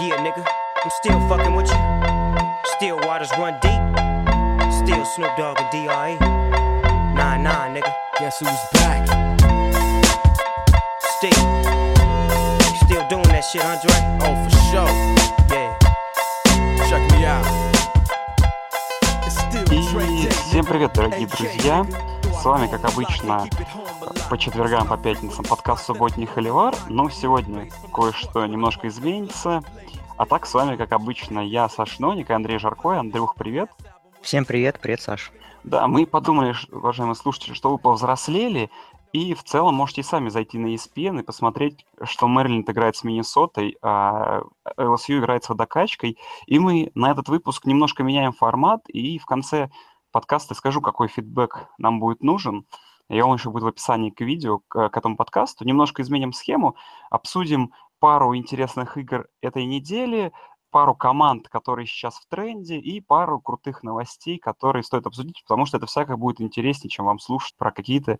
Yeah, nigga, I'm still fucking with you. Still waters run deep. Still Snoop Dogg and D.R.E. Nah, nah, nigga. Guess who's back? Still. Still doing that shit, Andre? Oh, for sure. Yeah. Check me out. И всем привет, дорогие друзья! С вами, как обычно, по четвергам, по пятницам подкаст «Субботний Холивар», но сегодня кое-что немножко изменится. А так, с вами, как обычно, я, Саш Ноник и Андрей Жаркой. Андрюх, привет! Всем привет, привет, Саш. Да, мы подумали, уважаемые слушатели, что вы повзрослели, и в целом можете сами зайти на ESPN и посмотреть, что Мэриленд играет с Миннесотой, а LSU играет с водокачкой. И мы на этот выпуск немножко меняем формат, и в конце подкаста скажу, какой фидбэк нам будет нужен. И он еще будет в описании к видео, к, к этому подкасту. Немножко изменим схему, обсудим пару интересных игр этой недели, пару команд, которые сейчас в тренде, и пару крутых новостей, которые стоит обсудить, потому что это всякое будет интереснее, чем вам слушать про какие-то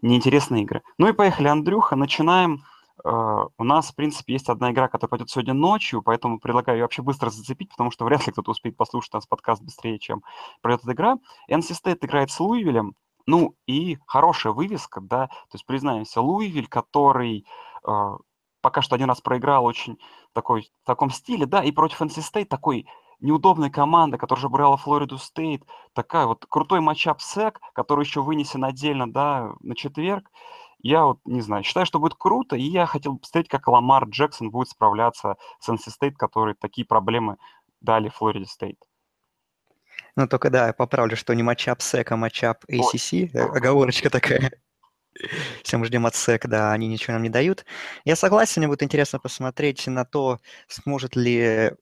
неинтересные игры. Ну и поехали, Андрюха, начинаем. Э, У нас, в принципе, есть одна игра, которая пойдет сегодня ночью, поэтому предлагаю ее вообще быстро зацепить, потому что вряд ли кто-то успеет послушать нас подкаст быстрее, чем пройдет эта игра. NC State играет с Луивилем, ну и хорошая вывеска, да, то есть признаемся, Луивиль, который э, пока что один раз проиграл очень такой, в таком стиле, да, и против NC State такой неудобной команды, которая же брала Флориду Стейт, такая вот крутой матчап SEC, который еще вынесен отдельно, да, на четверг. Я вот не знаю, считаю, что будет круто, и я хотел бы посмотреть, как Ламар Джексон будет справляться с NC State, которые такие проблемы дали Флориде Стейт. Ну, только да, я поправлю, что не матчап SEC, а матчап ACC. э, Оговорочка такая. Все мы ждем от SEC, да, они ничего нам не дают. Я согласен, мне будет интересно посмотреть на то, сможет ли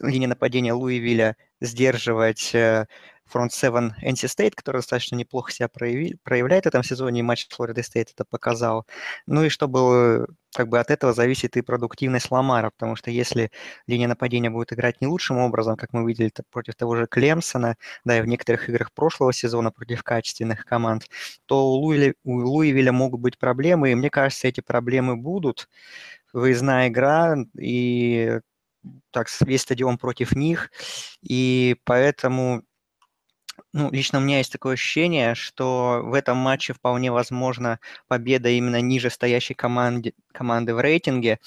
линия нападения Луивилля сдерживать фронт 7 NC State, который достаточно неплохо себя прояви- проявляет в этом сезоне, и матч Флориды Стейт это показал. Ну и чтобы как бы от этого зависит и продуктивность Ламара, потому что если линия нападения будет играть не лучшим образом, как мы видели против того же Клемсона, да, и в некоторых играх прошлого сезона против качественных команд, то у, Луиля- у Луивиля могут быть проблемы, и мне кажется, эти проблемы будут. Выездная игра, и так, с- весь стадион против них, и поэтому ну, лично у меня есть такое ощущение, что в этом матче вполне возможна победа именно ниже стоящей команде, команды в рейтинге.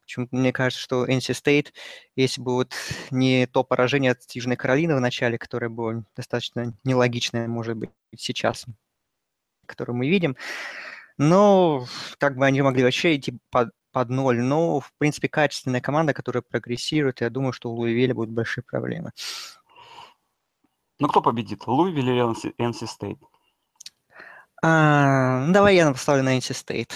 Почему-то мне кажется, что NC State, если бы вот не то поражение от Южной Каролины в начале, которое было достаточно нелогичное, может быть, сейчас, которое мы видим, но как бы они могли вообще идти под, под ноль. Но, в принципе, качественная команда, которая прогрессирует, я думаю, что у Луивиля будут большие проблемы. Ну кто победит, Луивиль или NC State? А, ну, давай я поставлю на NC State.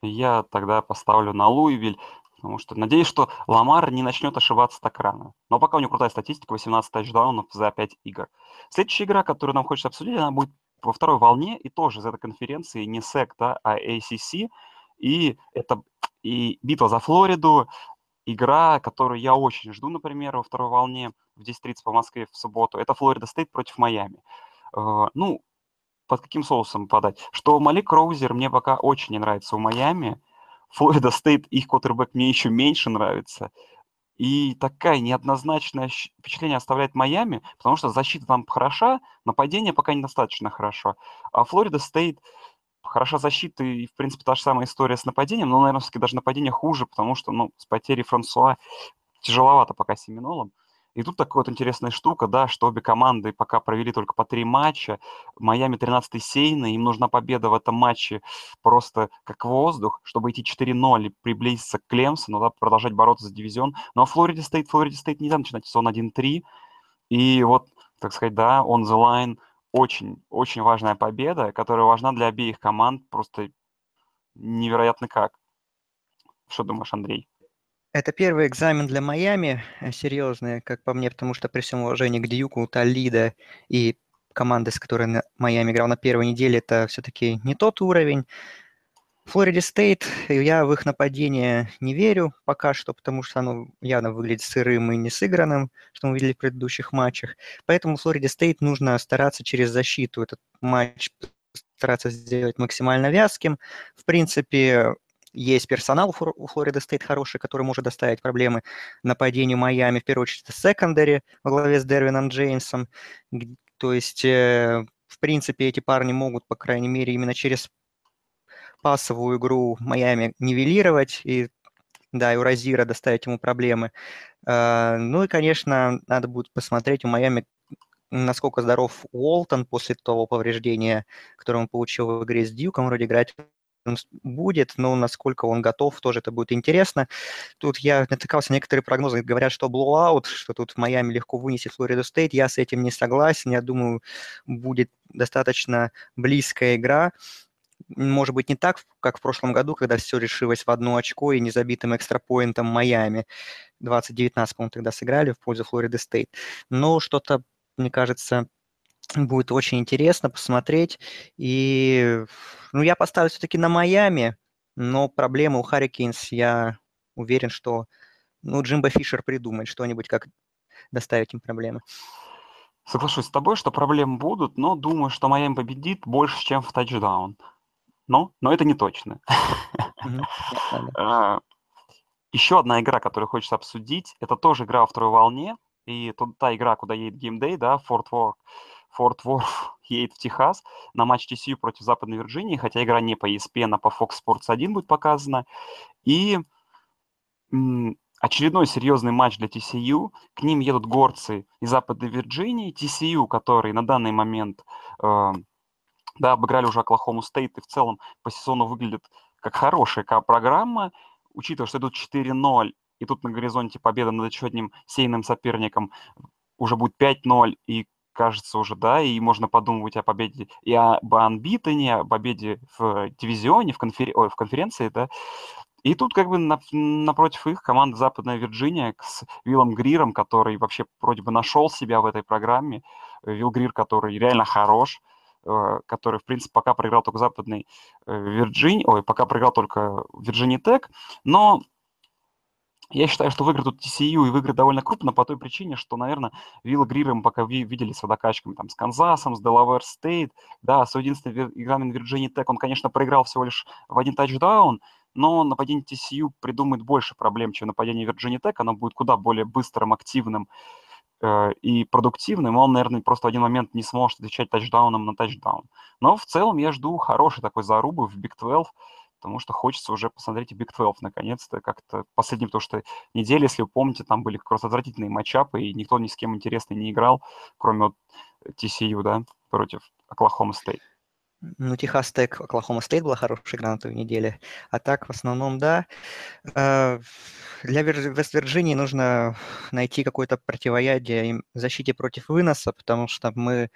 Я тогда поставлю на Луивиль, потому что надеюсь, что Ламар не начнет ошибаться так рано. Но пока у него крутая статистика, 18 тачдаунов за 5 игр. Следующая игра, которую нам хочется обсудить, она будет во второй волне и тоже из этой конференции не SEC, да, а ACC. И это и битва за Флориду, игра, которую я очень жду, например, во второй волне в 10.30 по Москве в субботу. Это Флорида Стейт против Майами. Э, Ну, под каким соусом подать? Что Малик Розир мне пока очень не нравится у Майами. Флорида Стейт, их квотербек мне еще меньше нравится. И такая неоднозначное впечатление оставляет Майами, потому что защита там хороша, нападение пока недостаточно хорошо. А Флорида Стейт хороша защита, и, в принципе, та же самая история с нападением, но, наверное, все-таки даже нападение хуже, потому что, ну, с потерей Франсуа тяжеловато пока Семинолам. И тут такая вот интересная штука, да, что обе команды пока провели только по три матча. Майами 13-й сеяный, им нужна победа в этом матче просто как воздух, чтобы идти 4-0 и приблизиться к Клемсону, да, продолжать бороться за дивизион. Но Флориде Стейт, Флориде Стейт нельзя начинать сезон 1-3. И вот, так сказать, да, on the line очень, очень важная победа, которая важна для обеих команд просто невероятно как. Что думаешь, Андрей? Это первый экзамен для Майами, э, серьезный, как по мне, потому что при всем уважении к Дьюку, Толида и команды, с которой Майами играл на первой неделе, это все-таки не тот уровень. Флориде Стейт, я в их нападение не верю пока что, потому что оно явно выглядит сырым и не сыгранным, что мы видели в предыдущих матчах. Поэтому Флориде Стейт нужно стараться через защиту этот матч стараться сделать максимально вязким. В принципе, есть персонал у Флорида Стейт хороший, который может доставить проблемы нападению Майами, в первую очередь, это secondary во главе с Дервином Джеймсом. То есть, э, в принципе, эти парни могут, по крайней мере, именно через пасовую игру Майами нивелировать и да, и у Розира доставить ему проблемы. Э, ну и, конечно, надо будет посмотреть у Майами, насколько здоров Уолтон после того повреждения, которое он получил в игре с Дьюком, вроде играть будет, но насколько он готов, тоже это будет интересно. Тут я натыкался, некоторые прогнозы говорят, что blowout, что тут в Майами легко вынесет Флориду Стейт. Я с этим не согласен. Я думаю, будет достаточно близкая игра. Может быть, не так, как в прошлом году, когда все решилось в одно очко и незабитым экстрапоинтом Майами. 2019, по-моему, тогда сыграли в пользу Флориды Стейт. Но что-то, мне кажется, будет очень интересно посмотреть. И, ну, я поставлю все-таки на Майами, но проблемы у Харрикейнс, я уверен, что, ну, Джимбо Фишер придумает что-нибудь, как доставить им проблемы. Соглашусь с тобой, что проблемы будут, но думаю, что Майами победит больше, чем в тачдаун. Но, но это не точно. А, Еще одна игра, которую хочется обсудить, это тоже игра во второй волне, и та игра, куда едет Day, да, Fort Worth. Форт Ворф едет в Техас на матч TCU против Западной Вирджинии, хотя игра не по ESPN, а по Fox Sports 1 будет показана. И очередной серьезный матч для TCU. К ним едут горцы из Западной Вирджинии. TCU, который на данный момент э, да, обыграли уже Оклахому Стейт и в целом по сезону выглядит как хорошая программа, учитывая, что идут 4-0, и тут на горизонте победа над еще одним сейным соперником уже будет 5-0, и кажется уже, да, и можно подумать о победе и об анбитоне, о победе в дивизионе, в, конфер... Ой, в конференции, да. И тут как бы на, напротив их команда Западная Вирджиния с Виллом Гриром, который вообще вроде бы нашел себя в этой программе. Вилл Грир, который реально хорош, э, который, в принципе, пока проиграл только Западной э, Вирджинии, ой, пока проиграл только Вирджини Тек, но я считаю, что выиграет тут TCU и выиграет довольно крупно по той причине, что, наверное, Вилла Грира мы пока видели с водокачками там, с Канзасом, с Делавер Стейт, да, с единственным экзамен Вирджинии Тек, он, конечно, проиграл всего лишь в один тачдаун, но нападение TCU придумает больше проблем, чем нападение Вирджинии Тек, оно будет куда более быстрым, активным э, и продуктивным, он, наверное, просто в один момент не сможет отвечать тачдауном на тачдаун. Но в целом я жду хорошей такой зарубы в Big 12, потому что хочется уже посмотреть Big 12 наконец-то, как-то последние, потому что недели, если вы помните, там были как раз отвратительные matchup ы, и никто ни с кем интересно не играл, кроме вот TCU, да, против Оклахома Стейт. Ну, Техас Тек, Оклахома Стейт была хорошая игра на той неделе. А так, в основном, да. Э, для Вест-Вирджинии нужно найти какое-то противоядие защите против выноса, потому что мы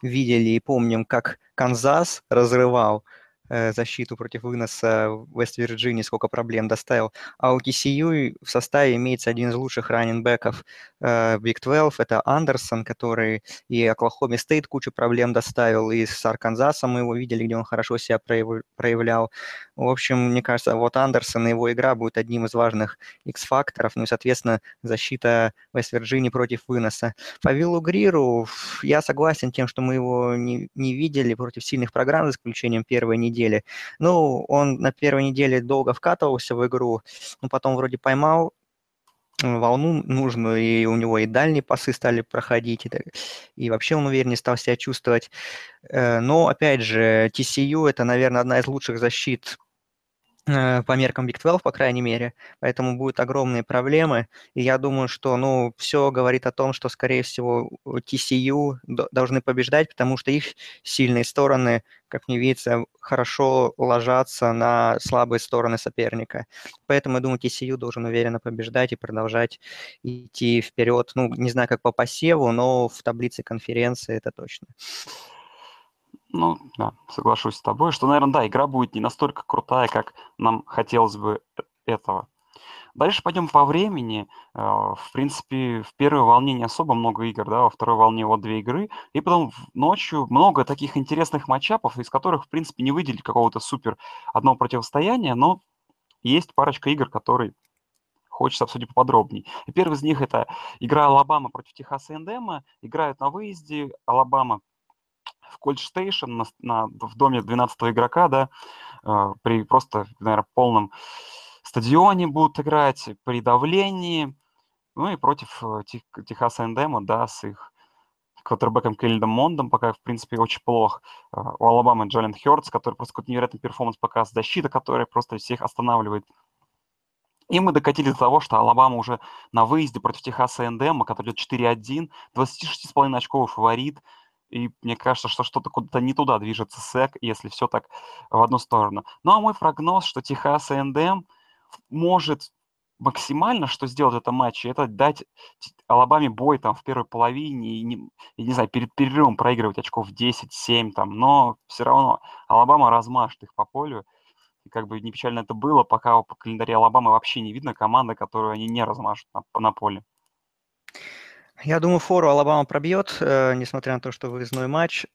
видели и помним, как Канзас разрывал защиту против выноса в Вест-Вирджинии, сколько проблем доставил. А у TCU в составе имеется один из лучших running back ов э, Big 12, это Андерсон, который и Оклахоме Стейт кучу проблем доставил, и с Арканзасом мы его видели, где он хорошо себя проявлял. В общем, мне кажется, вот Андерсон и его игра будет одним из важных X-факторов, ну и, соответственно, защита Вест-Вирджинии против выноса. По Виллу Гриру я согласен тем, что мы его не, не видели против сильных программ, за исключением первой недели, недели. Ну, он на первой неделе долго вкатывался в игру, но потом вроде поймал волну нужную, и у него и дальние пасы стали проходить, и, и вообще он увереннее стал себя чувствовать. Э, но, опять же, TCU – это, наверное, одна из лучших защит по меркам Big 12, по крайней мере, поэтому будут огромные проблемы, и я думаю, что, ну, все говорит о том, что, скорее всего, TCU должны побеждать, потому что их сильные стороны, как мне видится, хорошо ложатся на слабые стороны соперника. Поэтому, я думаю, TCU должен уверенно побеждать и продолжать идти вперед. Ну, не знаю, как по посеву, но в таблице конференции это точно. Ну, да, соглашусь с тобой, что, наверное, да, игра будет не настолько крутая, как нам хотелось бы этого. Дальше пойдем по времени. Э, в принципе, в первой волне не особо много игр, да, во второй волне вот две игры. И потом ночью много таких интересных матчапов, из которых, в принципе, не выделить какого-то супер одного противостояния, но есть парочка игр, которые хочется обсудить поподробнее. И первый из них это игра Алабама против Техаса Эндема. Играют на выезде. Алабама в Колледж Стейшн на, на, в доме 12 игрока, да, э, при просто, наверное, полном стадионе будут играть, при давлении, ну и против э, Техаса Эндема, да, с их квотербеком Келлидом Мондом пока, в принципе, очень плохо. А, у Алабамы Джален Хёртс, который просто какой-то невероятный перформанс показывает, защита, которая просто всех останавливает. И мы докатились до того, что Алабама уже на выезде против Техаса НДМ, который идет 4-1, 26,5 очковый фаворит. И мне кажется, что что-то куда-то не туда движется СЭК, если все так в одну сторону. Ну а мой прогноз, что Техас НДМ может максимально, что сделать в этом матче, это дать Алабаме бой там в первой половине и, не, и, не знаю, перед перерывом проигрывать очков 10-7 там, но все равно Алабама размажет их по полю. И как бы не печально это было, пока по календаре Алабамы вообще не видно команды, которую они не размажут на, на поле. Я думаю, фору Алабама пробьет, э, несмотря на то, что выездной матч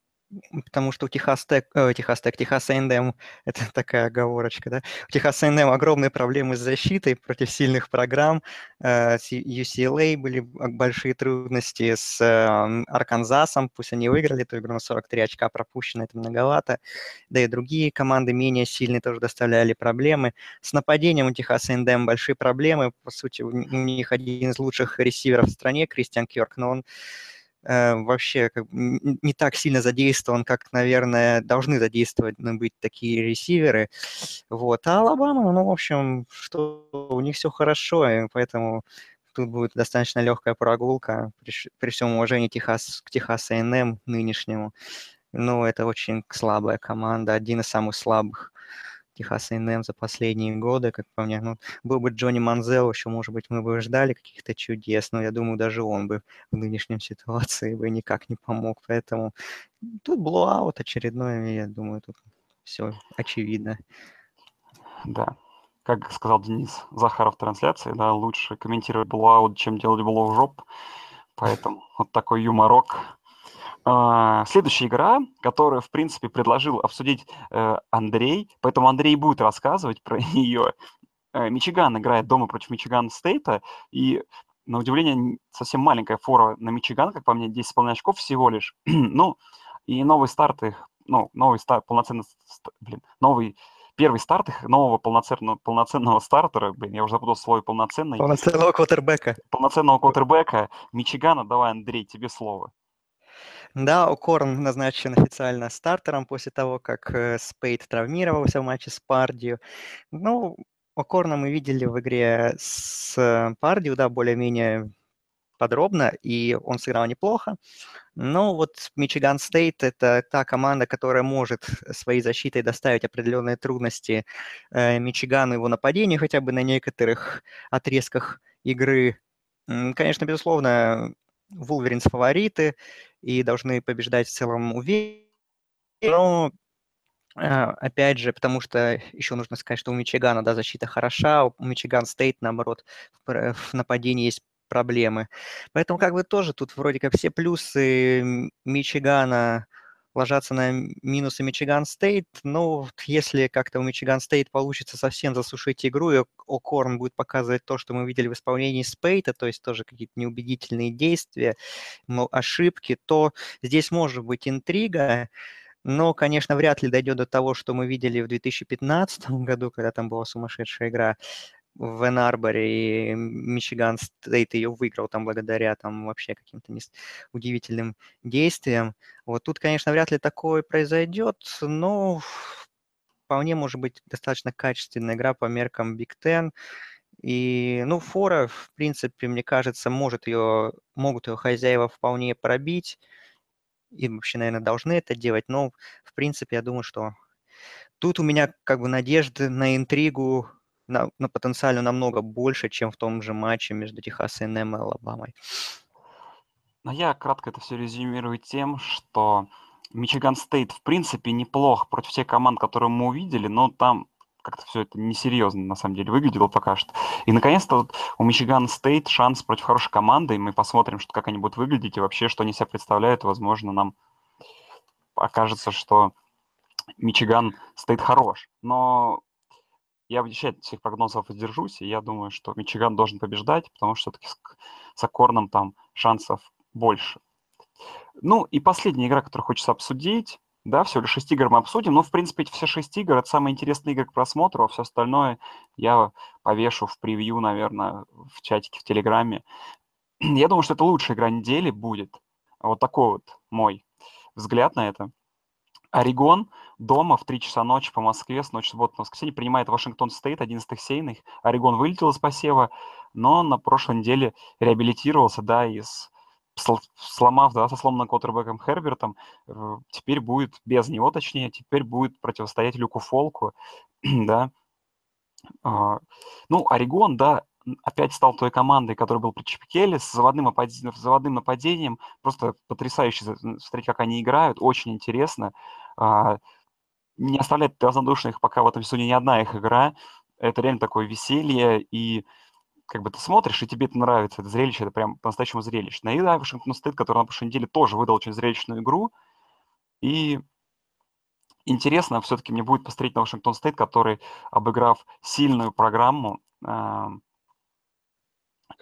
потому что у Техас Тек, э, Техас Тек, это такая оговорочка, да, у Техас A&M огромные проблемы с защитой против сильных программ, э, UCLA были большие трудности с э, Арканзасом, пусть они выиграли эту игру на 43 очка пропущено, это многовато, да и другие команды менее сильные тоже доставляли проблемы. С нападением у Техас A&M большие проблемы, по сути, у них один из лучших ресиверов в стране, Кристиан Кьорк, но он вообще как, не так сильно задействован, как, наверное, должны задействовать быть такие ресиверы. Вот. А Алабама, ну, в общем, что у них все хорошо, и поэтому тут будет достаточно легкая прогулка при, при всем уважении Техас, к Техас A&M нынешнему. Ну, это очень слабая команда, один из самых слабых Техас A&M за последние годы, как по мне. Ну, был бы Джонни Манзел, еще, может быть, мы бы ждали каких-то чудес, но я думаю, даже он бы в нынешнем ситуации бы никак не помог. Поэтому тут blowout очередной, я думаю, тут все очевидно. Да. Как сказал Денис Захаров в трансляции, да, лучше комментировать blowout, чем делать blowjob. Поэтому вот такой юморок а, следующая игра, которую, в принципе, предложил обсудить э, Андрей, поэтому Андрей будет рассказывать про нее. Э, Мичиган играет дома против Мичиган Стейта, и, на удивление, совсем маленькая фора на Мичиган, как по мне, 10,5 очков всего лишь. ну, и новый старт их, ну, новый старт, полноценный, блин, новый первый старт их нового полноценного, полноценного стартера, блин, я уже запутал слово полноценный. Полноценного квотербека. Полноценного квотербека Мичигана. Давай, Андрей, тебе слово. Да, Окорн назначен официально стартером после того, как э, Спейд травмировался в матче с Пардию. Ну, Окорна мы видели в игре с Пардию, да, более-менее подробно, и он сыграл неплохо. Но вот Мичиган Стейт – это та команда, которая может своей защитой доставить определенные трудности э, Мичигану его нападению, хотя бы на некоторых отрезках игры. Конечно, безусловно, Вулверинс фавориты и должны побеждать в целом уверенно. Но а, опять же, потому что еще нужно сказать, что у Мичигана, да, защита хороша, у Мичиган Стейт, наоборот, в нападении есть проблемы. Поэтому как бы тоже тут вроде как все плюсы Мичигана ложатся на минусы Мичиган Стейт. Но если как-то у Мичиган Стейт получится совсем засушить игру, и О'Корн будет показывать то, что мы видели в исполнении Спейта, то есть тоже какие-то неубедительные действия, ошибки, то здесь может быть интрига. Но, конечно, вряд ли дойдет до того, что мы видели в 2015 году, когда там была сумасшедшая игра в Энн Арборе, и Мичиган Стейт ее выиграл там благодаря там вообще каким-то удивительным действиям. Вот тут, конечно, вряд ли такое произойдет, но вполне может быть достаточно качественная игра по меркам Big Ten. И, ну, Фора, в принципе, мне кажется, может ее, могут ее хозяева вполне пробить. И вообще, наверное, должны это делать. Но, в принципе, я думаю, что тут у меня как бы надежды на интригу на, на потенциально намного больше, чем в том же матче между Техас A&M и Алабамой. Но я кратко это все резюмирую тем, что Мичиган Стейт в принципе неплох против тех команд, которые мы увидели, но там как-то все это несерьезно на самом деле выглядело пока что. И наконец-то вот у Мичиган Стейт шанс против хорошей команды, и мы посмотрим, что, как они будут выглядеть и вообще, что они себя представляют. Возможно, нам окажется, что Мичиган Стейт хорош. Но я вообще от всех прогнозов воздержусь, и я думаю, что Мичиган должен побеждать, потому что все-таки с, с Акорном там шансов больше. Ну и последняя игра, которую хочется обсудить, да, всего лишь 6 игр мы обсудим, но, в принципе, эти все 6 игр — это самые интересные игры к просмотру, а все остальное я повешу в превью, наверное, в чатике в Телеграме. Я думаю, что это лучшая игра недели будет. Вот такой вот мой взгляд на это. Орегон дома в 3 часа ночи по Москве с ночи субботы на воскресенье принимает Вашингтон Стейт, 11 сейных. Орегон вылетел из посева, но на прошлой неделе реабилитировался, да, из сломав, да, со сломанным квотербеком Хербертом, э, теперь будет, без него точнее, теперь будет противостоять Люку Фолку, да. А, ну, Орегон, да, опять стал той командой, которая был при Чипе Келли, с заводным, заводным нападением. Просто потрясающе смотреть, как они играют, очень интересно. А, не оставляет равнодушных пока в этом сезоне ни одна их игра. Это реально такое веселье, и как бы ты смотришь, и тебе это нравится, это зрелище, это прям по-настоящему зрелищно. И да, Вашингтон Стейт, который на прошлой неделе тоже выдал очень зрелищную игру, и интересно все-таки мне будет посмотреть на Вашингтон Стейт, который, обыграв сильную программу, а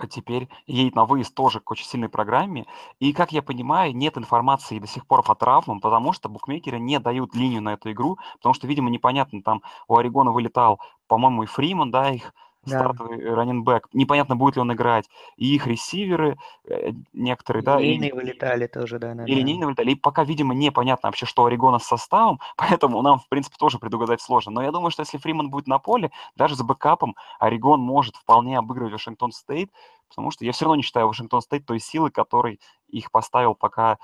теперь едет на выезд тоже к очень сильной программе. И, как я понимаю, нет информации до сих пор по травмам, потому что букмекеры не дают линию на эту игру, потому что, видимо, непонятно, там у Орегона вылетал, по-моему, и Фриман, да, их да. стартовый running back. Непонятно, будет ли он играть. И их ресиверы э, некоторые, да. Линейные и... вылетали тоже, да. И линейные вылетали. И пока, видимо, непонятно вообще, что Орегона с составом, поэтому нам, в принципе, тоже предугадать сложно. Но я думаю, что если Фриман будет на поле, даже с бэкапом Орегон может вполне обыгрывать Вашингтон Стейт, потому что я все равно не считаю Вашингтон Стейт той силы, которой их поставил пока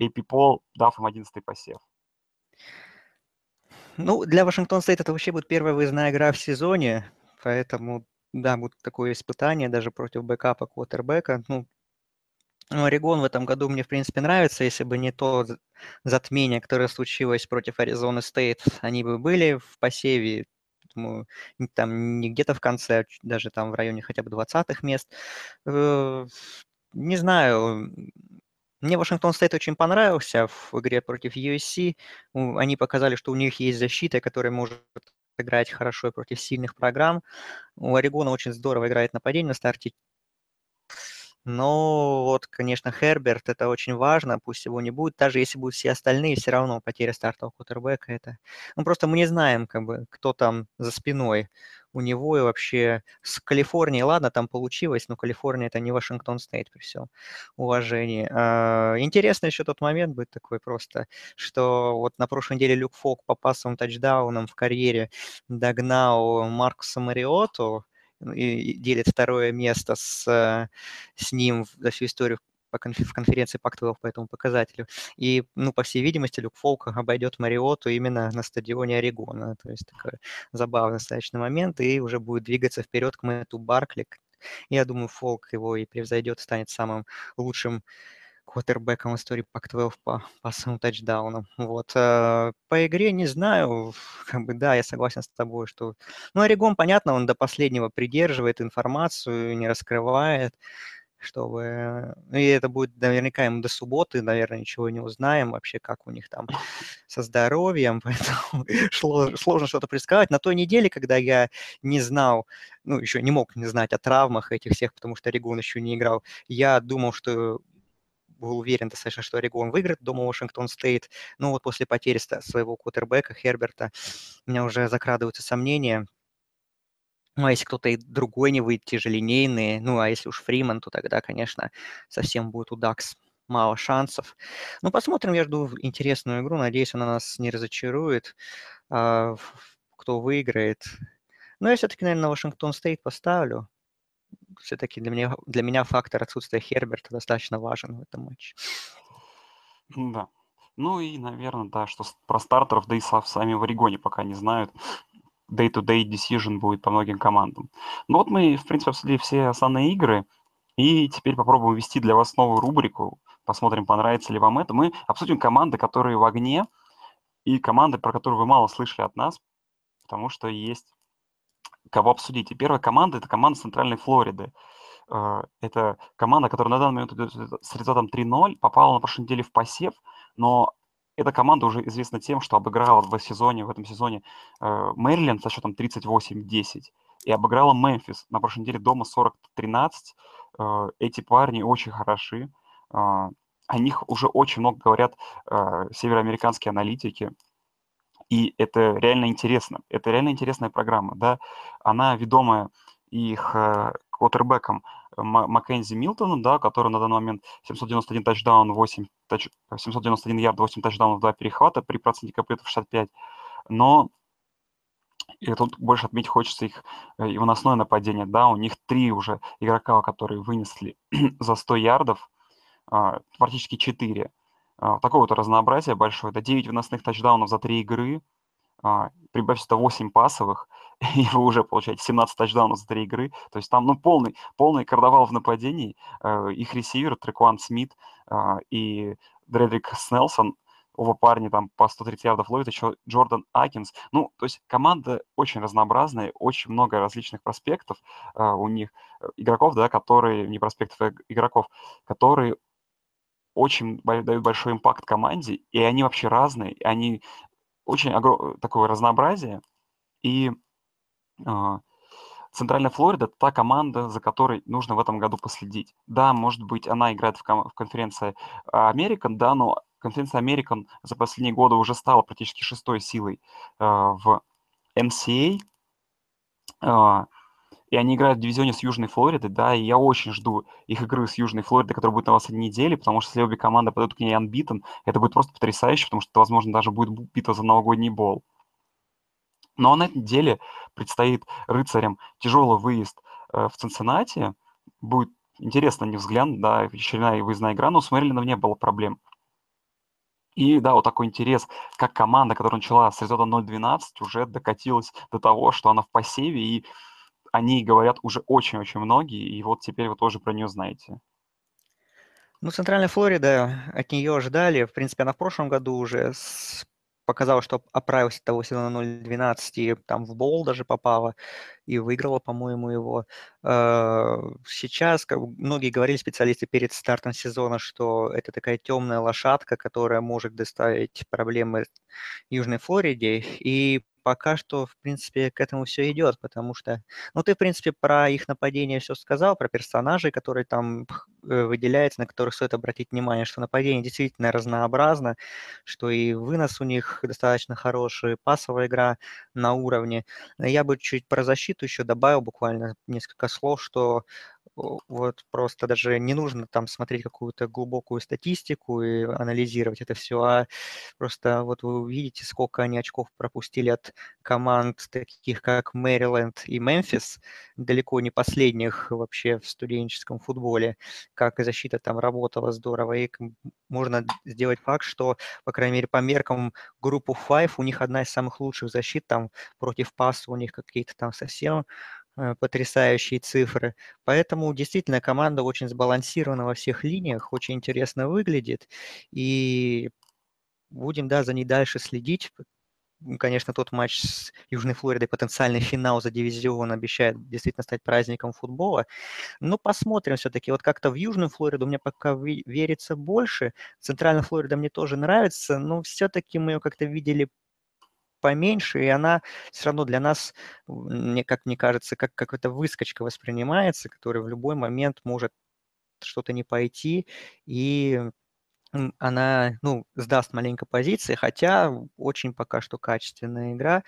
AP Poll, дав им 11 посев. Ну, для Вашингтон Стейт это вообще будет первая выездная игра в сезоне. Поэтому, да, будет такое испытание даже против бэкапа, квотербека. Ну, ну, Орегон в этом году мне, в принципе, нравится. Если бы не то затмение, которое случилось против Аризоны Стейт, они бы были в посеве, думаю, там не где-то в конце, а даже там в районе хотя бы 20-х мест. Э, не знаю, мне Вашингтон Стейт очень понравился в игре против USC. Они показали, что у них есть защита, которая может играть хорошо против сильных программ. У Орегона очень здорово играет нападение на старте. Но вот, конечно, Херберт, это очень важно, пусть его не будет. Даже если будут все остальные, все равно потеря стартового кутербека это... Ну, просто мы не знаем, как бы, кто там за спиной у него и вообще с Калифорнией, ладно, там получилось, но Калифорния это не Вашингтон Стейт при всем уважении. А, интересно еще тот момент будет такой просто, что вот на прошлой неделе Люк Фок по пассовым тачдаунам в карьере догнал Маркуса Мариоту, и делит второе место с, с ним за всю историю по конф- в конференции Пак-12 по этому показателю. И, ну, по всей видимости, Люк Фолк обойдет Мариоту именно на стадионе Орегона. То есть такой забавный достаточно момент, и уже будет двигаться вперед к Мэтту Баркли. Я думаю, Фолк его и превзойдет, станет самым лучшим квотербеком в истории Пак-12 по пассовым тачдаунам. Вот. Э, по игре не знаю, как бы, да, я согласен с тобой, что... Ну, Орегон, понятно, он до последнего придерживает информацию, не раскрывает чтобы... Ну, и это будет наверняка им до субботы, наверное, ничего не узнаем вообще, как у них там со здоровьем, поэтому сложно что-то предсказать. На той неделе, когда я не знал, ну, еще не мог не знать о травмах этих всех, потому что Орегон еще не играл, я думал, что был уверен достаточно, что Орегон выиграет дома Вашингтон Стейт. Но вот после потери своего кутербека Херберта у меня уже закрадываются сомнения, ну, а если кто-то и другой не выйдет, тяжелинейный, ну, а если уж Фриман, то тогда, конечно, совсем будет у Дакс мало шансов. Ну, посмотрим, я жду интересную игру, надеюсь, она нас не разочарует, а, кто выиграет. Но я все-таки, наверное, на Вашингтон Стейт поставлю. Все-таки для меня, для меня фактор отсутствия Херберта достаточно важен в этом матче. Да. Ну и, наверное, да, что про стартеров, да и сами в Орегоне пока не знают day-to-day decision будет по многим командам. Ну вот мы, в принципе, обсудили все основные игры, и теперь попробуем ввести для вас новую рубрику. Посмотрим, понравится ли вам это. Мы обсудим команды, которые в огне, и команды, про которые вы мало слышали от нас, потому что есть кого обсудить. И первая команда – это команда Центральной Флориды. Э, это команда, которая на данный момент идет с результатом 3-0, попала на прошлой неделе в посев, но эта команда уже известна тем, что обыграла в сезоне, в этом сезоне Мэриленд со счетом 38-10 и обыграла Мемфис на прошлой неделе дома 40-13. Э, эти парни очень хороши. Э, о них уже очень много говорят э, североамериканские аналитики, и это реально интересно. Это реально интересная программа, да. Она ведомая их э, Маккензи Милтоном, да, который на данный момент 791 тачдаун, 8 тач... 791 ярд, 8 тачдаунов, 2 перехвата при проценте комплектов 65. Но и тут больше отметить хочется их э, и выносное нападение, да, у них три уже игрока, которые вынесли за 100 ярдов, а, практически 4. А, такое вот разнообразие большое, это 9 выносных тачдаунов за 3 игры, прибавь сюда 8 пасовых, и вы уже получаете 17 тачдаунов за 3 игры. То есть там ну, полный, полный кардавал в нападении. Э, их ресивер Трекуан Смит и Дредрик Снелсон оба парня там по 130 ярдов ловит, еще Джордан Акинс. Ну, то есть команда очень разнообразная, очень много различных проспектов uh, у них, э, игроков, да, которые, не проспектов, а игроков, которые очень дают большой импакт команде, и они вообще разные, они очень огром... такое разнообразие, и uh, Центральная Флорида – та команда, за которой нужно в этом году последить. Да, может быть, она играет в, ком- в конференции Американ, да, но конференция American за последние годы уже стала практически шестой силой э, в NCA, э, и они играют в дивизионе с Южной Флориды, да, и я очень жду их игры с Южной Флоридой, которая будет на вас неделе, потому что если обе команды подойдут к ней unbeaten, это будет просто потрясающе, потому что возможно, даже будет битва за новогодний бол. Но на этой неделе предстоит рыцарям тяжелый выезд э, в Цинциннати. Будет интересно, не взгляд, да, очередная выездная игра, но с Мэрилином не было проблем. И да, вот такой интерес, как команда, которая начала с результата 0-12, уже докатилась до того, что она в посеве, и они говорят уже очень-очень многие, и вот теперь вы тоже про нее знаете. Ну, Центральная Флорида, от нее ждали. В принципе, она в прошлом году уже с показала, что оправилась от того сезона 0-12, и там в бол даже попала, и выиграла, по-моему, его. Э, сейчас, как многие говорили специалисты перед стартом сезона, что это такая темная лошадка, которая может доставить проблемы Южной Флориде, и пока что, в принципе, к этому все идет, потому что, ну, ты, в принципе, про их нападение все сказал, про персонажей, которые там э, выделяются, на которых стоит обратить внимание, что нападение действительно разнообразно, что и вынос у них достаточно хороший, пасовая игра на уровне. Я бы чуть про защиту еще добавил буквально несколько слов, что вот просто даже не нужно там смотреть какую-то глубокую статистику и анализировать это все, а просто вот вы увидите, сколько они очков пропустили от команд таких, как Мэриленд и Мемфис, далеко не последних вообще в студенческом футболе, как и защита там работала здорово, и можно сделать факт, что, по крайней мере, по меркам группу Five у них одна из самых лучших защит, там против паса у них какие-то там совсем потрясающие цифры. Поэтому действительно команда очень сбалансирована во всех линиях, очень интересно выглядит. И будем, да, за ней дальше следить. Конечно, тот матч с Южной Флоридой, потенциальный финал за дивизион обещает действительно стать праздником футбола. Но посмотрим все-таки. Вот как-то в Южную Флориду мне пока верится больше. Центральная Флорида мне тоже нравится, но все-таки мы ее как-то видели поменьше, и она все равно для нас, мне, как мне кажется, как какая-то выскочка воспринимается, которая в любой момент может что-то не пойти, и она, ну, сдаст маленько позиции, хотя очень пока что качественная игра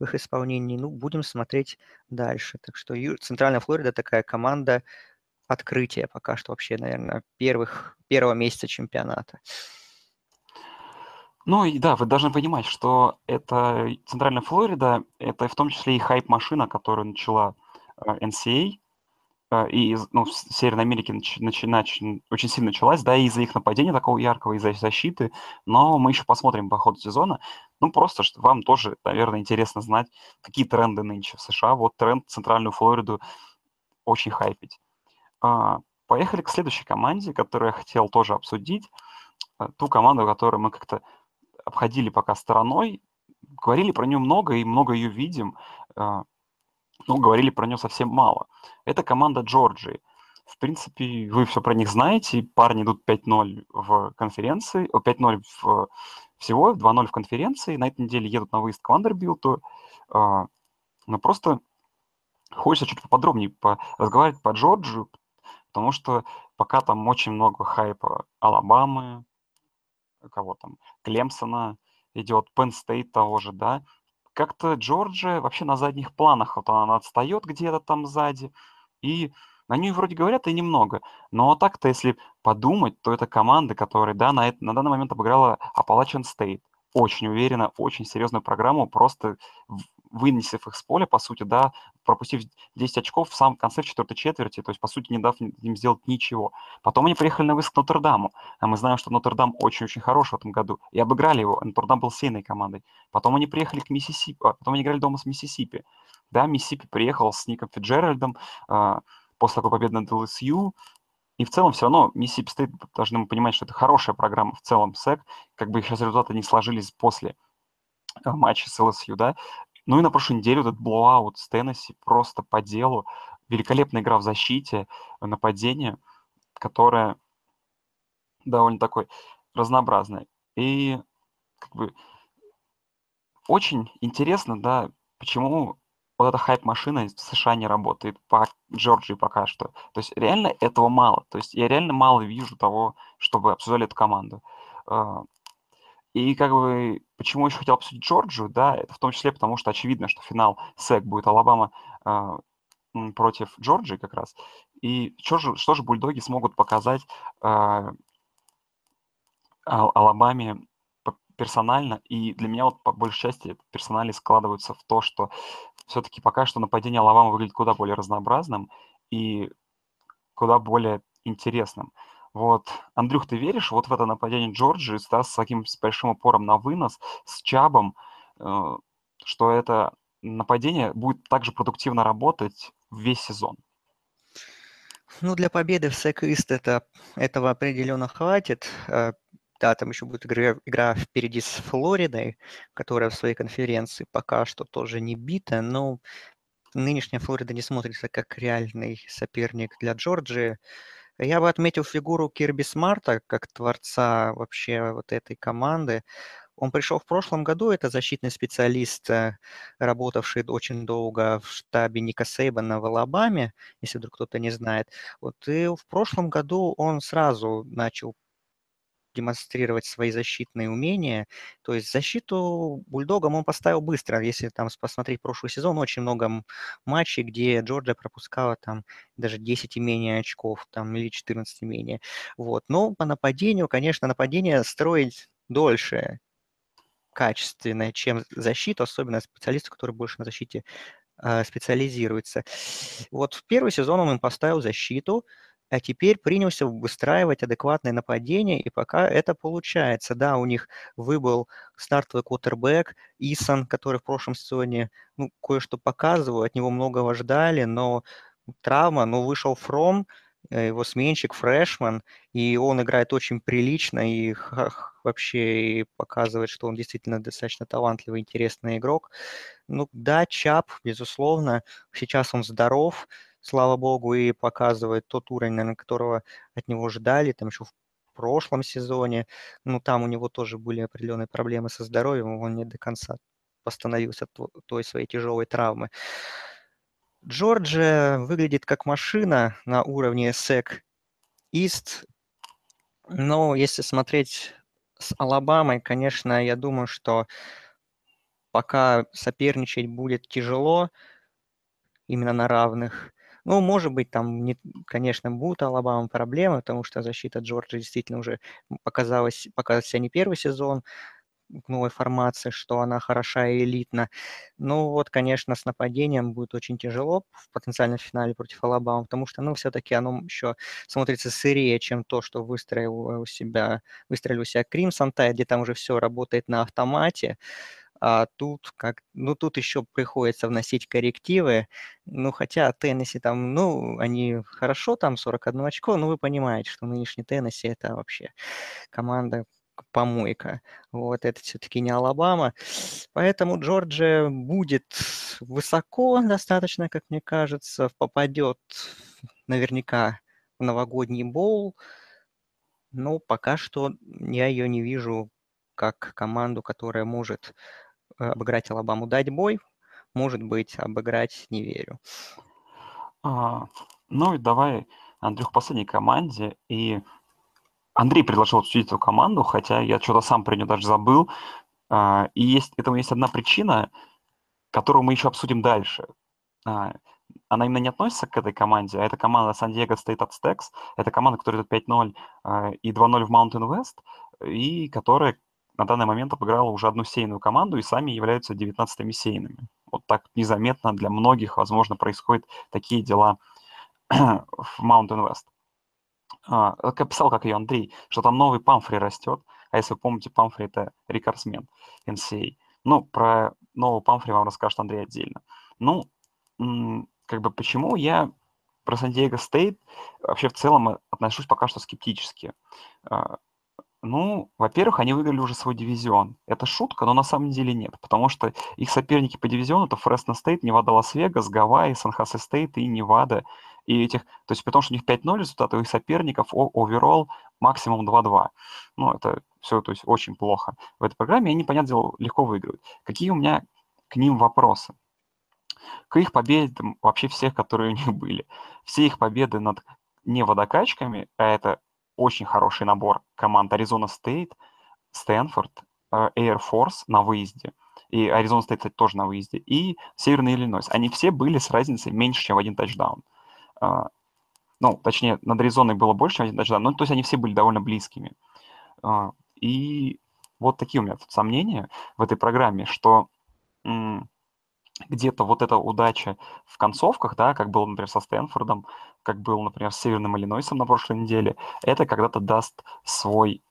в их исполнении. Ну, будем смотреть дальше. Так что Центральная Флорида такая команда открытия пока что вообще, наверное, первых, первого месяца чемпионата. Ну и да, вы должны понимать, что это Центральная Флорида, это в том числе и хайп-машина, которую начала NCA, э, и ну, в Северной Америке нач, нач, нач, очень сильно началась, да, из-за их нападения такого яркого, из-за защиты, но мы еще посмотрим по ходу сезона. Ну, просто, что вам тоже, наверное, интересно знать, какие тренды нынче в США. Вот тренд Центральную Флориду очень хайпить. А, поехали к следующей команде, которую я хотел тоже обсудить. Э, ту команду, которую мы как-то обходили пока стороной, говорили про нее много и много ее видим, а, но говорили про нее совсем мало. Это команда Джорджии. В принципе, вы все про них знаете. Парни идут 5-0 в конференции, 5-0 в, всего, 2-0 в конференции. На этой неделе едут на выезд к Вандербилту. А, но просто хочется чуть поподробнее по, разговаривать по Джорджию, Потому что пока там очень много хайпа Алабамы, кого там, Клемсона идет, Penn State того же, да, как-то Джорджия вообще на задних планах, вот она отстает где-то там сзади, и на нее вроде говорят и немного, но так-то, если подумать, то это команда, которая, да, на, это, на данный момент обыграла Appalachian State, очень уверенно, очень серьезную программу, просто вынесив их с поля, по сути, да, пропустив 10 очков в самом конце в четвертой четверти, то есть, по сути, не дав им сделать ничего. Потом они приехали на выезд к Нотр-Даму, а мы знаем, что Нотр-Дам очень-очень хорош в этом году, и обыграли его, Нотр-Дам был сильной командой. Потом они приехали к Миссисипи, а, потом они играли дома с Миссисипи. Да, Миссисипи приехал с Ником Фиджеральдом э, после такой победы над LSU, и в целом все равно Миссисипи Стейт должны мы понимать, что это хорошая программа в целом SEC, как бы сейчас результаты не сложились после э, матча с LSU, да, ну и на прошлой неделе этот blowout с Теннесси просто по делу. Великолепная игра в защите, нападение, которое довольно такой разнообразное. И как бы очень интересно, да, почему вот эта хайп-машина в США не работает по Джорджии пока что. То есть реально этого мало. То есть я реально мало вижу того, чтобы обсуждали эту команду. И как бы почему еще хотел обсудить Джорджию, да, это в том числе потому, что очевидно, что финал СЭК будет Алабама э, против Джорджии как раз. И что же, что же бульдоги смогут показать э, Алабаме персонально, и для меня вот по большей части персонали складываются в то, что все-таки пока что нападение Алабамы выглядит куда более разнообразным и куда более интересным. Вот, Андрюх, ты веришь вот в это нападение Джорджии да, с таким с большим упором на вынос, с Чабом, э, что это нападение будет также продуктивно работать весь сезон? Ну, для победы в Секист это, этого определенно хватит. Э, да, там еще будет игра, игра впереди с Флоридой, которая в своей конференции пока что тоже не бита, но нынешняя Флорида не смотрится как реальный соперник для Джорджии. Я бы отметил фигуру Кирби Смарта как творца вообще вот этой команды. Он пришел в прошлом году, это защитный специалист, э, работавший очень долго в штабе Ника Сейбана в Алабаме, если вдруг кто-то не знает. Вот и в прошлом году он сразу начал демонстрировать свои защитные умения. То есть защиту бульдогам он поставил быстро. Если там посмотреть прошлый сезон, очень много матчей, где Джорджия пропускала там даже 10 и менее очков, там, или 14 и менее. Вот. Но по нападению, конечно, нападение строить дольше, качественное, чем защиту, особенно специалисты, которые больше на защите э, специализируются. Вот в первый сезон он им поставил защиту, а теперь принялся выстраивать адекватное нападение, и пока это получается. Да, у них выбыл стартовый квотербек Исон, который в прошлом сезоне ну, кое-что показывал, от него многого ждали, но травма, но вышел Фром, э, его сменщик, фрешман, и он играет очень прилично и вообще и показывает, что он действительно достаточно талантливый, интересный игрок. Ну да, Чап, безусловно, сейчас он здоров, слава богу, и показывает тот уровень, наверное, которого от него ждали, там еще в прошлом сезоне. Ну, там у него тоже были определенные проблемы со здоровьем, он не до конца восстановился от той своей тяжелой травмы. Джорджия выглядит как машина на уровне SEC East, но если смотреть с Алабамой, конечно, я думаю, что пока соперничать будет тяжело, именно на равных. Ну, может быть, там, не, конечно, будут Алабама проблемы, потому что защита Джорджа действительно уже показалась, показалась не первый сезон новой формации, что она хороша и элитна. Ну вот, конечно, с нападением будет очень тяжело в потенциальном финале против Алабама, потому что, ну, все-таки оно еще смотрится сырее, чем то, что выстроил у себя, выстроил у себя Кримсон Тайд, где там уже все работает на автомате. А тут как, ну тут еще приходится вносить коррективы. Ну хотя Теннесси там, ну они хорошо там 41 очко, но вы понимаете, что нынешний Теннесси это вообще команда помойка. Вот это все-таки не Алабама. Поэтому Джорджия будет высоко достаточно, как мне кажется, попадет наверняка в новогодний боул. Но пока что я ее не вижу как команду, которая может обыграть Алабаму, дать бой, может быть, обыграть не верю. А, ну и давай Андрюх последней команде, и Андрей предложил обсудить эту команду, хотя я что-то сам про нее даже забыл. А, и есть, этому есть одна причина, которую мы еще обсудим дальше. А, она именно не относится к этой команде, а это команда Diego State Aztecs. Это команда, которая идет 5-0 а, и 2-0 в Mountain West, и которая на данный момент обыграла уже одну сейную команду и сами являются 19-ми сейными. Вот так незаметно для многих, возможно, происходят такие дела в Mountain West. А, писал, как ее Андрей, что там новый Памфри растет, а если вы помните, Памфри это рекордсмен NCAA. Ну, про нового Памфри вам расскажет Андрей отдельно. Ну, как бы почему я про Сан-Диего Стейт вообще в целом отношусь пока что скептически. Ну, во-первых, они выиграли уже свой дивизион. Это шутка, но на самом деле нет, потому что их соперники по дивизиону это Фресно Стейт, Невада Лас-Вегас, Гавайи, Сан-Хосе Стейт и Невада. И этих, то есть при том, что у них 5-0 результаты, у их соперников overall максимум 2-2. Ну, это все то есть, очень плохо в этой программе, и они, понятное дело, легко выигрывают. Какие у меня к ним вопросы? К их победам вообще всех, которые у них были. Все их победы над не водокачками, а это очень хороший набор команд Аризона Стейт, Стэнфорд, Air Force на выезде, и Аризона Стейт, кстати, тоже на выезде, и Северный Иллинойс. Они все были с разницей меньше, чем в один тачдаун. А, ну, точнее, над Аризоной было больше, чем один тачдаун, ну, то есть они все были довольно близкими. А, и вот такие у меня тут сомнения в этой программе, что где-то вот эта удача в концовках, да, как было, например, со Стэнфордом, как было, например, с Северным Иллинойсом на прошлой неделе, это когда-то даст свой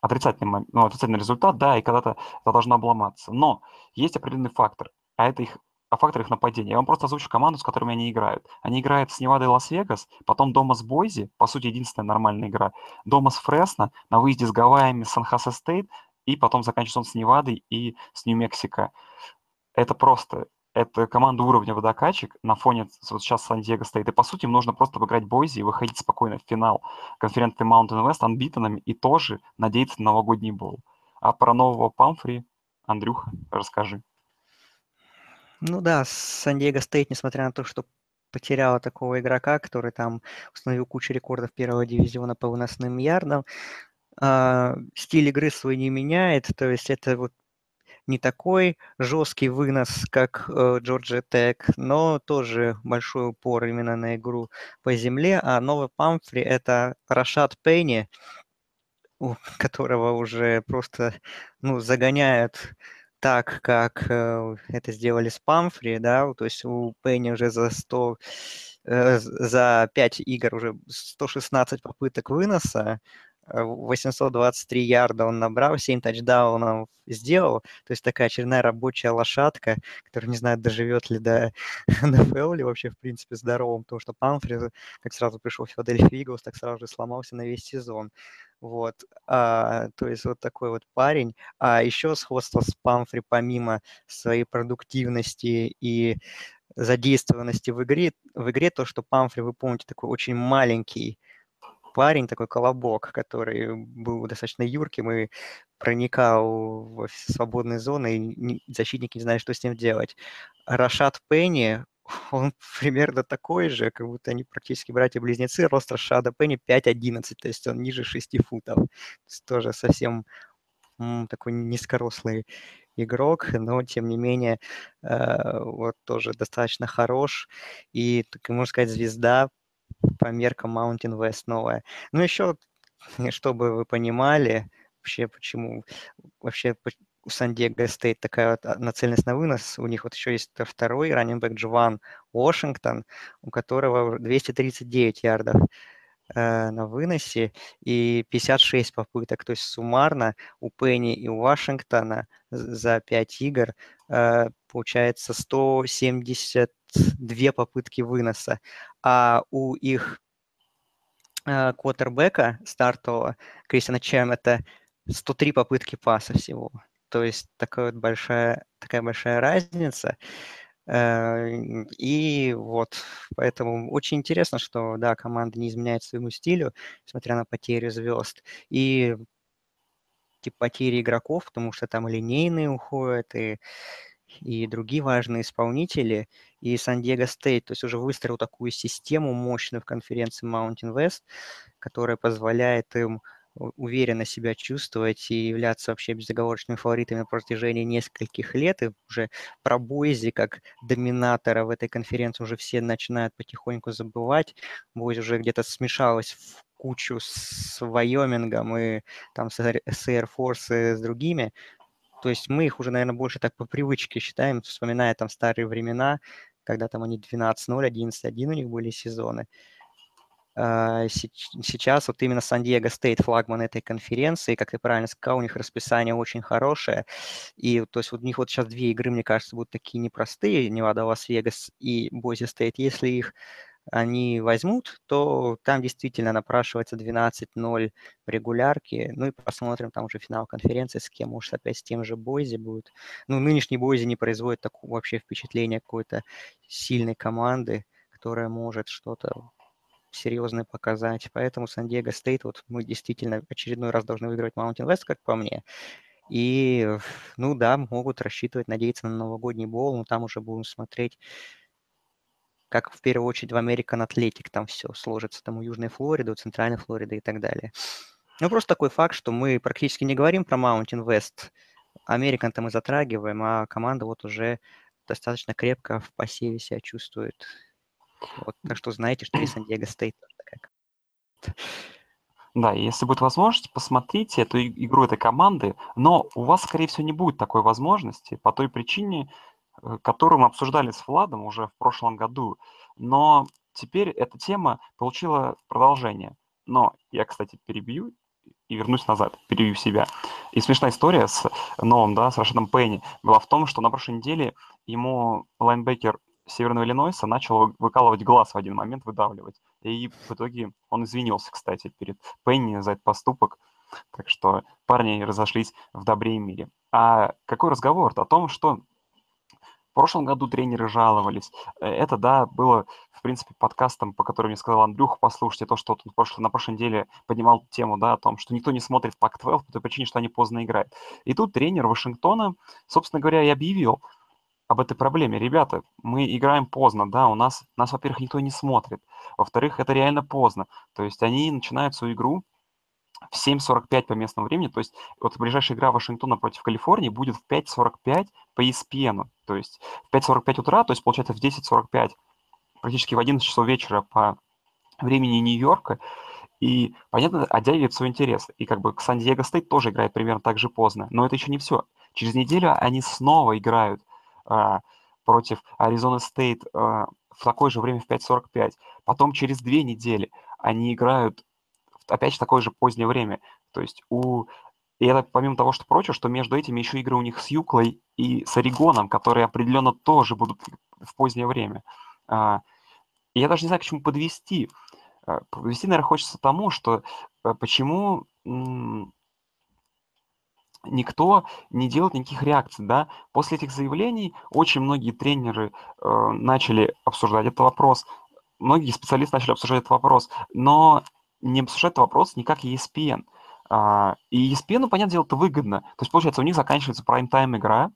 отрицательный, ну, отрицательный результат, да, и когда-то это должно обломаться. Но есть определенный фактор, а это их а фактор их нападения. Я вам просто озвучу команду, с которыми они играют. Они играют с Невадой Лас-Вегас, потом дома с Бойзи, по сути, единственная нормальная игра, дома с Фресно, на выезде с Гавайями, Сан-Хосе Стейт, и потом заканчивается он с Невадой и с Нью-Мексико это просто это команда уровня водокачек на фоне вот сейчас Сан-Диего Стейт. И, по сути, им нужно просто обыграть Бойзи и выходить спокойно в финал конференции Mountain West unbeaten ными и тоже надеяться на новогодний bowl. А про нового Памфри, Андрюха, расскажи. Ну да, Сан-Диего Стейт, несмотря на то, что потеряла такого игрока, который там установил кучу рекордов первого дивизиона по выносным ярдам, э, стиль игры свой не меняет, то есть это вот не такой жесткий вынос, как э, Georgia Tech, но тоже большой упор именно на игру по земле. А новый Памфри – это Рашад Пенни, у которого уже просто ну, загоняют так, как э, это сделали с Памфри, да, то есть у Пенни уже за 100, э, за 5 игр уже 116 попыток выноса, 823 ярда он набрал, 7 тачдаунов сделал. То есть такая очередная рабочая лошадка, которая не знаю, доживет ли до НФЛ ли вообще, в принципе, здоровым, потому что Памфри, как сразу пришел в Филадельфия Иглс, так сразу же сломался на весь сезон. Вот, а, то есть вот такой вот парень. А еще сходство с Памфри, помимо своей продуктивности и задействованности в игре, в игре то, что Памфри, вы помните, такой очень маленький, парень, такой колобок, который был достаточно юрким и проникал в свободные зоны, и защитники не знали, что с ним делать. Рашад Пенни, он примерно такой же, как будто они практически братья-близнецы. Рост Рашада Пенни 5.11, то есть он ниже 6 футов. То есть тоже совсем такой низкорослый игрок, но тем не менее э, вот тоже достаточно хорош и, так можно сказать, звезда по меркам Mountain West новая. Ну, еще, чтобы вы понимали, вообще почему, вообще у Сан-Диего Стейт такая вот нацеленность на вынос. У них вот еще есть второй раненбэк Джован Вашингтон, у которого 239 ярдов э, на выносе и 56 попыток. То есть суммарно у Пенни и у Вашингтона за 5 игр э, получается 172 попытки выноса а у их э, квотербека стартового Кристиана Чем это 103 попытки паса всего. То есть такая вот большая, такая большая разница. Э, и вот, поэтому очень интересно, что, да, команда не изменяет своему стилю, несмотря на потерю звезд. И типа потери игроков, потому что там линейные уходят, и и другие важные исполнители, и Сан-Диего Стейт, то есть уже выстроил такую систему мощную в конференции Mountain West, которая позволяет им уверенно себя чувствовать и являться вообще безоговорочными фаворитами на протяжении нескольких лет. И уже про Бойзи как доминатора в этой конференции уже все начинают потихоньку забывать. Бойзи уже где-то смешалась в кучу с Вайомингом и там с Air Force и с другими. То есть мы их уже, наверное, больше так по привычке считаем, вспоминая там старые времена, когда там они 12-0, 11-1 у них были сезоны. А, сейчас вот именно Сан-Диего Стейт флагман этой конференции, как ты правильно сказал, у них расписание очень хорошее, и то есть вот у них вот сейчас две игры, мне кажется, будут такие непростые, Невада, Лас-Вегас и Бойзи Стейт, если их они возьмут, то там действительно напрашивается 12-0 в регулярке. Ну и посмотрим, там уже финал конференции с кем, может опять с тем же Бойзи будет. Ну, нынешний Бойзи не производит такого вообще впечатления какой-то сильной команды, которая может что-то серьезное показать. Поэтому Сан-Диего Стейт, вот мы действительно очередной раз должны выигрывать Mountain West, как по мне. И, ну да, могут рассчитывать, надеяться на новогодний бол, но там уже будем смотреть, как в первую очередь в American Athletic там все сложится, там у Южной Флориды, у Центральной Флориды и так далее. Ну, просто такой факт, что мы практически не говорим про Mountain West. Американ-то мы затрагиваем, а команда вот уже достаточно крепко в посеве себя чувствует. Вот, так что знаете, что и Сан-Диего такая Да, если будет возможность, посмотрите эту игру этой команды, но у вас, скорее всего, не будет такой возможности по той причине, которую мы обсуждали с Владом уже в прошлом году. Но теперь эта тема получила продолжение. Но я, кстати, перебью и вернусь назад, перебью себя. И смешная история с новым, да, с Рашидом Пенни была в том, что на прошлой неделе ему лайнбекер Северного Иллинойса начал выкалывать глаз в один момент, выдавливать. И в итоге он извинился, кстати, перед Пенни за этот поступок. Так что парни разошлись в добре и мире. А какой разговор? О том, что прошлом году тренеры жаловались. Э, это, да, было, в принципе, подкастом, по которому мне сказал Андрюха, послушайте то, что он прошлый, на прошлой неделе поднимал тему, да, о том, что никто не смотрит Пак-12 по той причине, что они поздно играют. И тут тренер Вашингтона, собственно говоря, и объявил об этой проблеме. Ребята, мы играем поздно, да, у нас, нас, во-первых, никто не смотрит. Во-вторых, это реально поздно. То есть они начинают свою игру в 7.45 по местному времени, то есть вот ближайшая игра Вашингтона против Калифорнии будет в 5.45 по ESPN, то есть в 5.45 утра, то есть получается в 10.45, практически в 11 часов вечера по времени Нью-Йорка, и, понятно, отдаляет свой интерес. И как бы Сан-Диего Стейт тоже играет примерно так же поздно. Но это еще не все. Через неделю они снова играют а, против Аризона Стейт а, в такое же время в 5.45. Потом через две недели они играют опять же, такое же позднее время. То есть у... И это помимо того, что прочего, что между этими еще игры у них с Юклой и с Орегоном, которые определенно тоже будут в позднее время. А, я даже не знаю, к чему подвести. А, подвести, наверное, хочется тому, что э, почему никто не делает никаких реакций, да. После этих заявлений очень многие тренеры э, начали обсуждать этот вопрос, многие специалисты начали обсуждать этот вопрос, но не обсуждает вопрос никак ESPN. А, и ESPN, ну, понятное дело, это выгодно. То есть, получается, у них заканчивается прайм-тайм игра,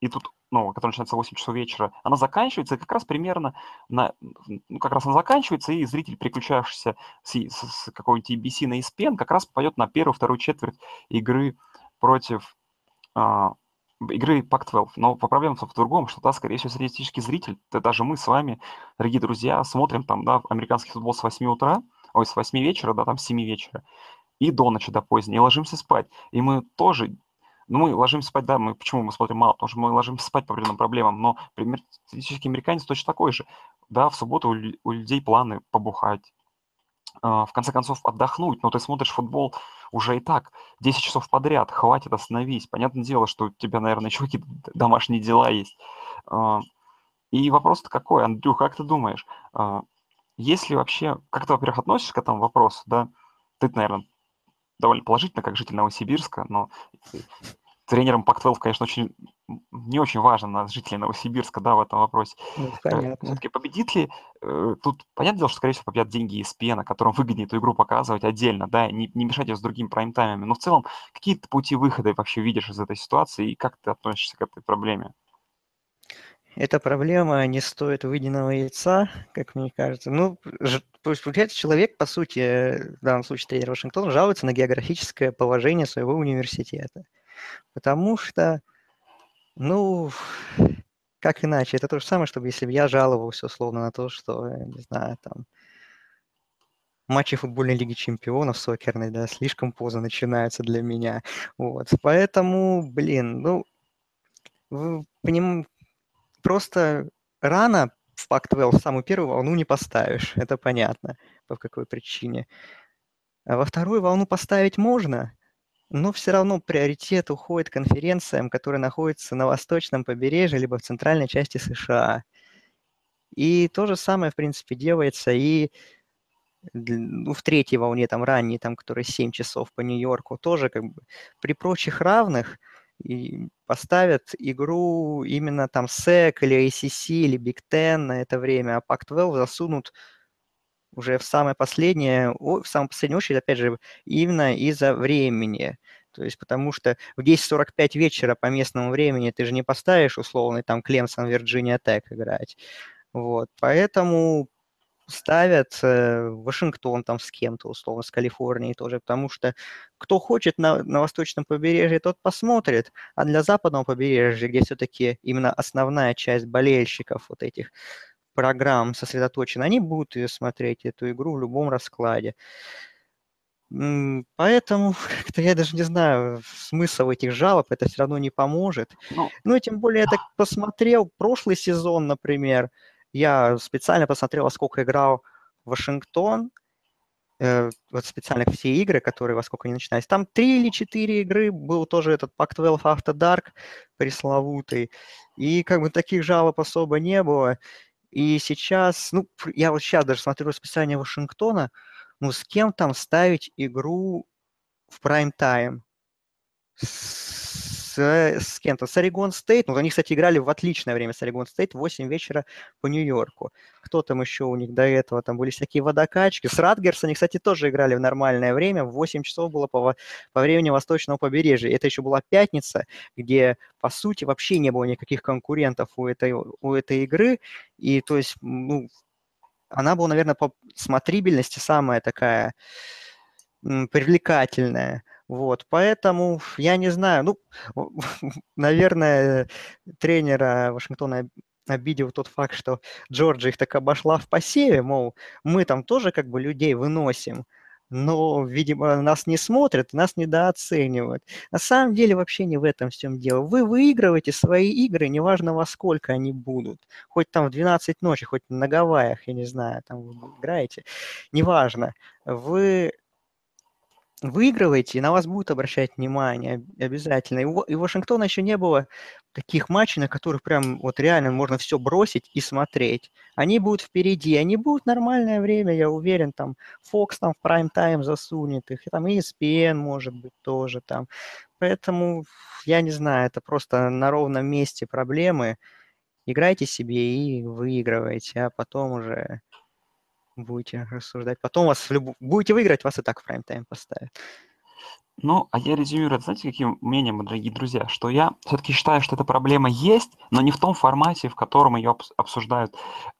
и тут, ну, которая начинается в 8 часов вечера, она заканчивается, и как раз примерно, на, ну, как раз она заканчивается, и зритель, переключавшийся с, с, с какой-нибудь EBC на ESPN, как раз попадет на первую-вторую четверть игры против а, игры Pac-12. Но проблема в другом, что, да, скорее всего, среднестатистический зритель, да, даже мы с вами, дорогие друзья, смотрим там, да, американский футбол с 8 утра, ой, с 8 вечера, да, там с 7 вечера, и до ночи, до поздней, и ложимся спать. И мы тоже, ну, мы ложимся спать, да, мы, почему мы смотрим мало? Потому что мы ложимся спать по определенным проблемам, но пример, статистический американец точно такой же. Да, в субботу у, у людей планы побухать, э, в конце концов отдохнуть, но ты смотришь футбол уже и так, 10 часов подряд, хватит, остановись. Понятное дело, что у тебя, наверное, еще какие-то домашние дела есть. Э, и вопрос-то какой, Андрю, как ты думаешь, если вообще, как ты, во-первых, относишься к этому вопросу, да, ты, наверное, довольно положительно, как житель Новосибирска, но тренером Пак-12, конечно, очень не очень важно на жителей Новосибирска, да, в этом вопросе. Ну, э, понятно. Все-таки победит ли, э, тут понятное дело, что, скорее всего, победят деньги ESPN, которым выгоднее эту игру показывать отдельно, да, не, не мешать ее с другими прайм-таймами, но в целом какие то пути выхода вообще видишь из этой ситуации и как ты относишься к этой проблеме? Эта проблема не стоит выеденного яйца, как мне кажется. Ну, получается, человек, по сути, э, в данном случае тренер Вашингтона, жалуется на географическое положение своего университета. Потому что, ну, как иначе? Это то же самое, чтобы если бы я жаловался условно на то, что, э, не знаю, там, матчи футбольной лиги чемпионов сокерной, да, слишком поздно начинаются для меня. Вот. Поэтому, блин, ну, вы поним- просто рано в Pac-12 самую первую волну не поставишь, это понятно, по какой причине. А во вторую волну поставить можно, но все равно приоритет уходит конференциям, которые находятся на восточном побережье либо в центральной части США. И то же самое, в принципе, делается и ну, в третьей волне, там, ранней, там, которые 7 часов по Нью-Йорку, тоже как бы при прочих равных и поставят игру именно там SEC или ACC или Big Ten на это время, а Pac-12 засунут уже в самое последнее, в самую последнюю очередь, опять же, именно из-за времени. То есть потому что в 10.45 вечера по местному времени ты же не поставишь условный там Клемсон, Вирджиния Тек играть. Вот, поэтому ставят э, Вашингтон там с кем-то, условно, с Калифорнией тоже, потому что кто хочет на, на восточном побережье, тот посмотрит, а для западного побережья, где все-таки именно основная часть болельщиков вот этих программ сосредоточена, они будут ее смотреть, эту игру в любом раскладе. Поэтому как-то я даже не знаю, смысл этих жалоб, это все равно не поможет. Ну, ну тем более я так посмотрел прошлый сезон, например, я специально посмотрел, во сколько играл Вашингтон, э, вот специально все игры, которые во сколько они начинались. Там три или четыре игры был тоже этот Pac-12 After Dark пресловутый. И как бы таких жалоб особо не было. И сейчас, ну, я вот сейчас даже смотрю расписание Вашингтона, ну, с кем там ставить игру в прайм-тайм? С кем-то, с Орегон Стейт. Ну, они, кстати, играли в отличное время с Орегон Стейт, 8 вечера по Нью-Йорку. Кто там еще у них до этого? Там были всякие водокачки. С Радгерс они, кстати, тоже играли в нормальное время. В 8 часов было по, по времени восточного побережья. Это еще была пятница, где, по сути, вообще не было никаких конкурентов у этой, у этой игры. И, то есть, ну, она была, наверное, по смотрибельности самая такая привлекательная. Вот, поэтому я не знаю, ну, наверное, тренера Вашингтона обидел тот факт, что Джорджия их так обошла в посеве, мол, мы там тоже как бы людей выносим, но, видимо, нас не смотрят, нас недооценивают. На самом деле вообще не в этом всем дело. Вы выигрываете свои игры, неважно во сколько они будут. Хоть там в 12 ночи, хоть на Гавайях, я не знаю, там вы играете, неважно. Вы выигрываете, и на вас будут обращать внимание обязательно. И у, и у Вашингтона еще не было таких матчей, на которых прям вот реально можно все бросить и смотреть. Они будут впереди, они будут нормальное время, я уверен, там Fox там в прайм-тайм засунет их, и там ESPN может быть тоже там. Поэтому, я не знаю, это просто на ровном месте проблемы. Играйте себе и выигрывайте, а потом уже будете рассуждать. Потом вас в люб... будете выиграть, вас и так в прайм-тайм поставят. Ну, а я резюмирую, знаете, каким мнением, дорогие друзья, что я все-таки считаю, что эта проблема есть, но не в том формате, в котором ее обсуждают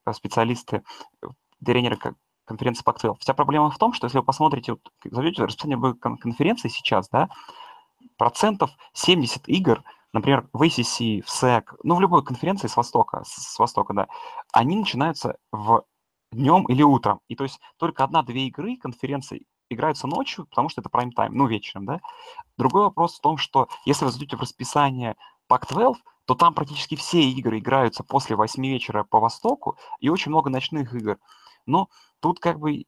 э, специалисты, э, тренеры конференции Pac-12. Вся проблема в том, что если вы посмотрите, вот, зайдете расписание конференции сейчас, да, процентов 70 игр, например, в ACC, в SEC, ну, в любой конференции с Востока, с, с Востока, да, они начинаются в днем или утром. И то есть только одна-две игры конференции играются ночью, потому что это прайм-тайм, ну, вечером, да. Другой вопрос в том, что если вы зайдете в расписание Pac-12, то там практически все игры играются после 8 вечера по Востоку, и очень много ночных игр. Но тут как бы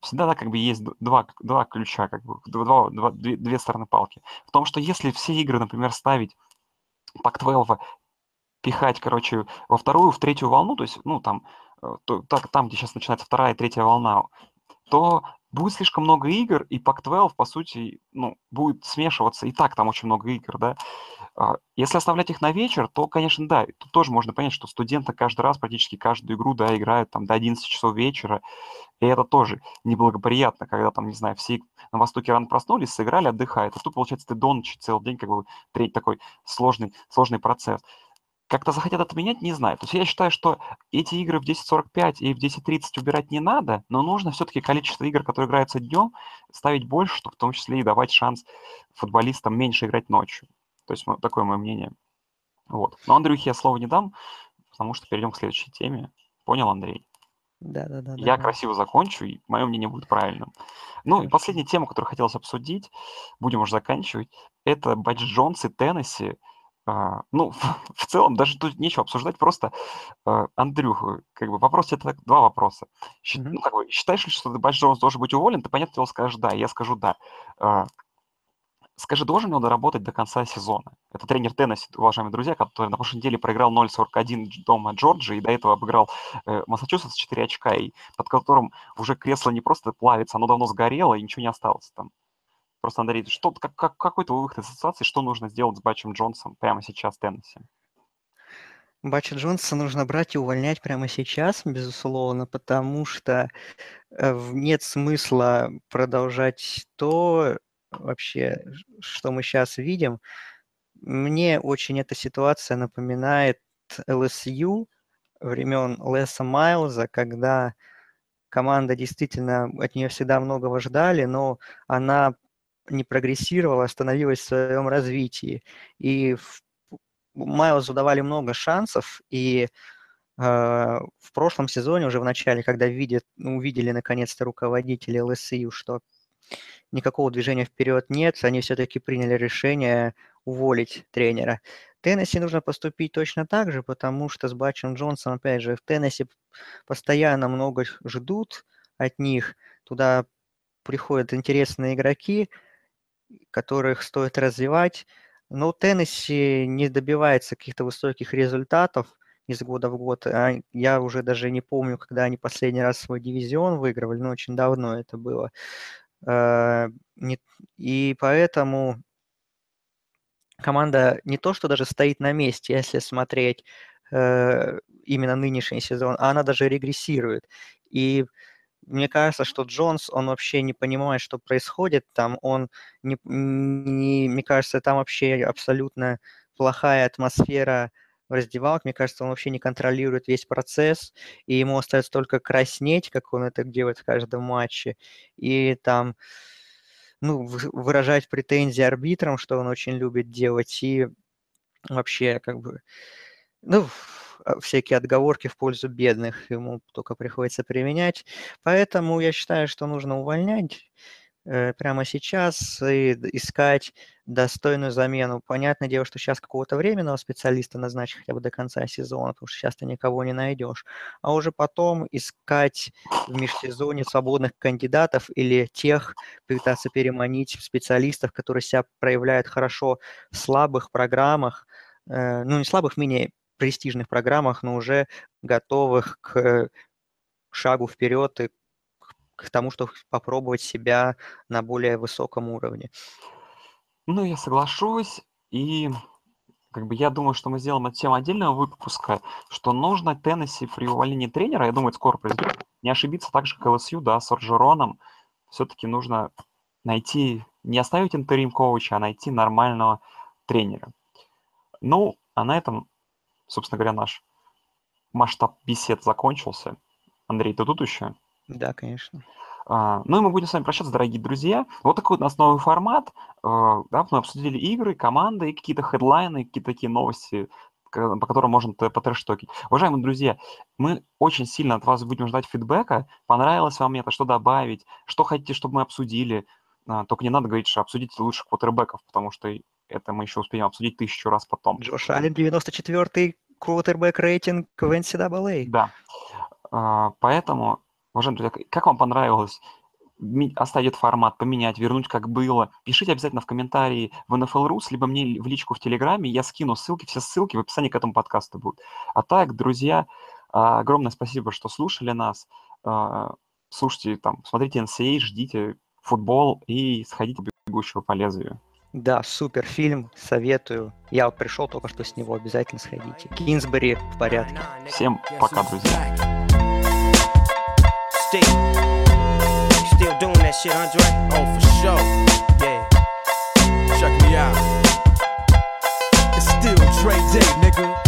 всегда да, как бы есть два, два ключа, как бы два, два, две, две стороны палки. В том, что если все игры, например, ставить Pac-12, пихать, короче, во вторую, в третью волну, то есть, ну, там, то, так, там, где сейчас начинается вторая и третья волна, то будет слишком много игр, и Pac-12, по сути, ну, будет смешиваться, и так там очень много игр, да. А, если оставлять их на вечер, то, конечно, да, тут тоже можно понять, что студенты каждый раз, практически каждую игру, да, играют там до 11 часов вечера, и это тоже неблагоприятно, когда там, не знаю, все на Востоке рано проснулись, сыграли, отдыхают, а тут, получается, ты до ночи целый день, как бы, третий такой сложный, сложный процесс. Как-то захотят отменять, не знаю. То есть я считаю, что эти игры в 10.45 и в 10.30 убирать не надо, но нужно все-таки количество игр, которые играются днем, ставить больше, чтобы в том числе и давать шанс футболистам меньше играть ночью. То есть такое мое мнение. Вот. Но Андрюхе я слова не дам, потому что перейдем к следующей теме. Понял, Андрей? Да, да, да. Я да. красиво закончу, и мое мнение будет правильным. Ну и последняя тема, которую хотелось обсудить, будем уже заканчивать, это Бадж Джонс и Теннесси. А, ну, в целом, даже тут нечего обсуждать, просто, а, Андрюха, как бы вопрос, это два вопроса. Мгм. Ну, как бы, считаешь ли, что Бадж Джонс должен быть уволен? Ты, понятное дело, скажешь «да», я скажу «да». А, Скажи, должен ли он доработать до конца сезона? Это тренер Теннесси, уважаемые друзья, который на прошлой неделе проиграл 0-41 Дж- дома Джорджии, и до этого обыграл э, Массачусетс 4 очка, и под которым уже кресло не просто плавится, оно давно сгорело, и ничего не осталось там. Просто, Андрей, что, как, как, какой твой выход из ситуации, что нужно сделать с Батчем Джонсом прямо сейчас в Теннесси? Батча Джонса нужно брать и увольнять прямо сейчас, безусловно, потому что э, нет смысла продолжать то вообще, что мы сейчас видим. Мне очень эта ситуация напоминает ЛСЮ времен Леса Майлза, когда команда действительно от нее всегда многого ждали, но она не прогрессировала, остановилась в своем развитии. И Майлзу давали много шансов, и э, в прошлом сезоне, уже в начале, когда видят, ну, увидели наконец-то руководители ЛСИ, что никакого движения вперед нет, они все-таки приняли решение уволить тренера. Теннесси нужно поступить точно так же, потому что с Батчем Джонсом, опять же, в Теннесси постоянно много ждут от них. Туда приходят интересные игроки, которых стоит развивать. Но Теннесси не добивается каких-то высоких результатов из года в год. А Я уже даже не помню, когда они последний раз свой дивизион выигрывали, но очень давно это было. Э, И поэтому команда не то, что даже стоит на месте, если смотреть э, именно нынешний сезон, а она даже регрессирует. И мне кажется, что Джонс, он вообще не понимает, что происходит там, он, не, не- мне кажется, там вообще абсолютно плохая атмосфера в раздевалке, мне кажется, он вообще не контролирует весь процесс, и ему остается только краснеть, как он это делает в каждом матче, и там, ну, вы- выражать претензии арбитрам, что он очень любит делать, и вообще, как бы, ну, всякие отговорки в пользу бедных ему только приходится применять. Поэтому я считаю, что нужно увольнять э, прямо сейчас и искать достойную замену. Понятное дело, что сейчас какого-то временного специалиста назначить хотя бы до конца сезона, потому что сейчас ты никого не найдешь. А уже потом искать в межсезонье свободных кандидатов или тех, пытаться переманить специалистов, которые себя проявляют хорошо в слабых программах, э, ну не слабых, менее престижных программах, но уже готовых к шагу вперед и к- тому, чтобы попробовать себя на более высоком уровне. Ну, я соглашусь, и как бы я думаю, что мы сделаем эту тему отдельного выпуска, что нужно Теннесси при увольнении тренера, я думаю, это скоро произойдет, не ошибиться так же, как ЛСЮ, да, с Орджероном. Все-таки нужно найти, не оставить интерим коуча, а найти нормального тренера. Ну, а на этом, собственно говоря, наш масштаб бесед закончился. Андрей, ты тут еще? Да, конечно. А, Ну и мы будем с вами прощаться, дорогие друзья. Вот такой у нас новый формат. А, Да, мы обсудили игры, команды, и какие-то хедлайны, какие-то такие новости, по которым можно потрэштокить. Уважаемые друзья, мы очень сильно от вас будем ждать фидбэка. Понравилось вам это, что добавить, что хотите, чтобы мы обсудили. А, Только не надо говорить, что обсудите лучших квотербеков, потому что это мы еще успеем обсудить тысячу раз потом. Джош Аллен, 94-й квотербек рейтинг в NCAA. Да. А, Поэтому, уважаемые друзья, как вам понравилось оставить этот формат, поменять, вернуть как было? Пишите обязательно в комментарии в NFL.rus, либо мне в личку в Телеграме, я скину ссылки, все ссылки в описании к этому подкасту будут. А так, друзья, а, огромное спасибо, что слушали нас. А, Слушайте, там, смотрите NCAA, ждите футбол и сходите бегущего по лезвию. Да, супер фильм, советую. Я вот пришел только что с него, обязательно сходите. Кинсбери в порядке. Всем пока, друзья. still doing that shit, Andre? Oh, for sure. Yeah. Check me out. It's still Dre Day, nigga.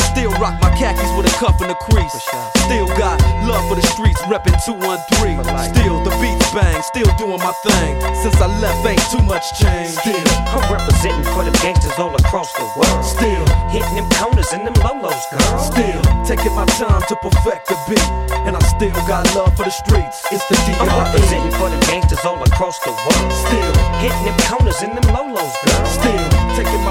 Still rock my khakis with a cuff and a crease. Still got love for the streets, reppin' 213. Still the beats bang, still doing my thing. Since I left, ain't too much change. Still, I'm representing for them gangsters all across the world. still, Hitting them corners and them lolos, girl. still taking my time to perfect the beat. And I still got love for the streets. It's the I'm DRE. representing for them gangsters all across the world. Still. Hitting them corners and them lolos, girl.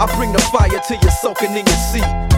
I bring the fire till you're soaking in your seat.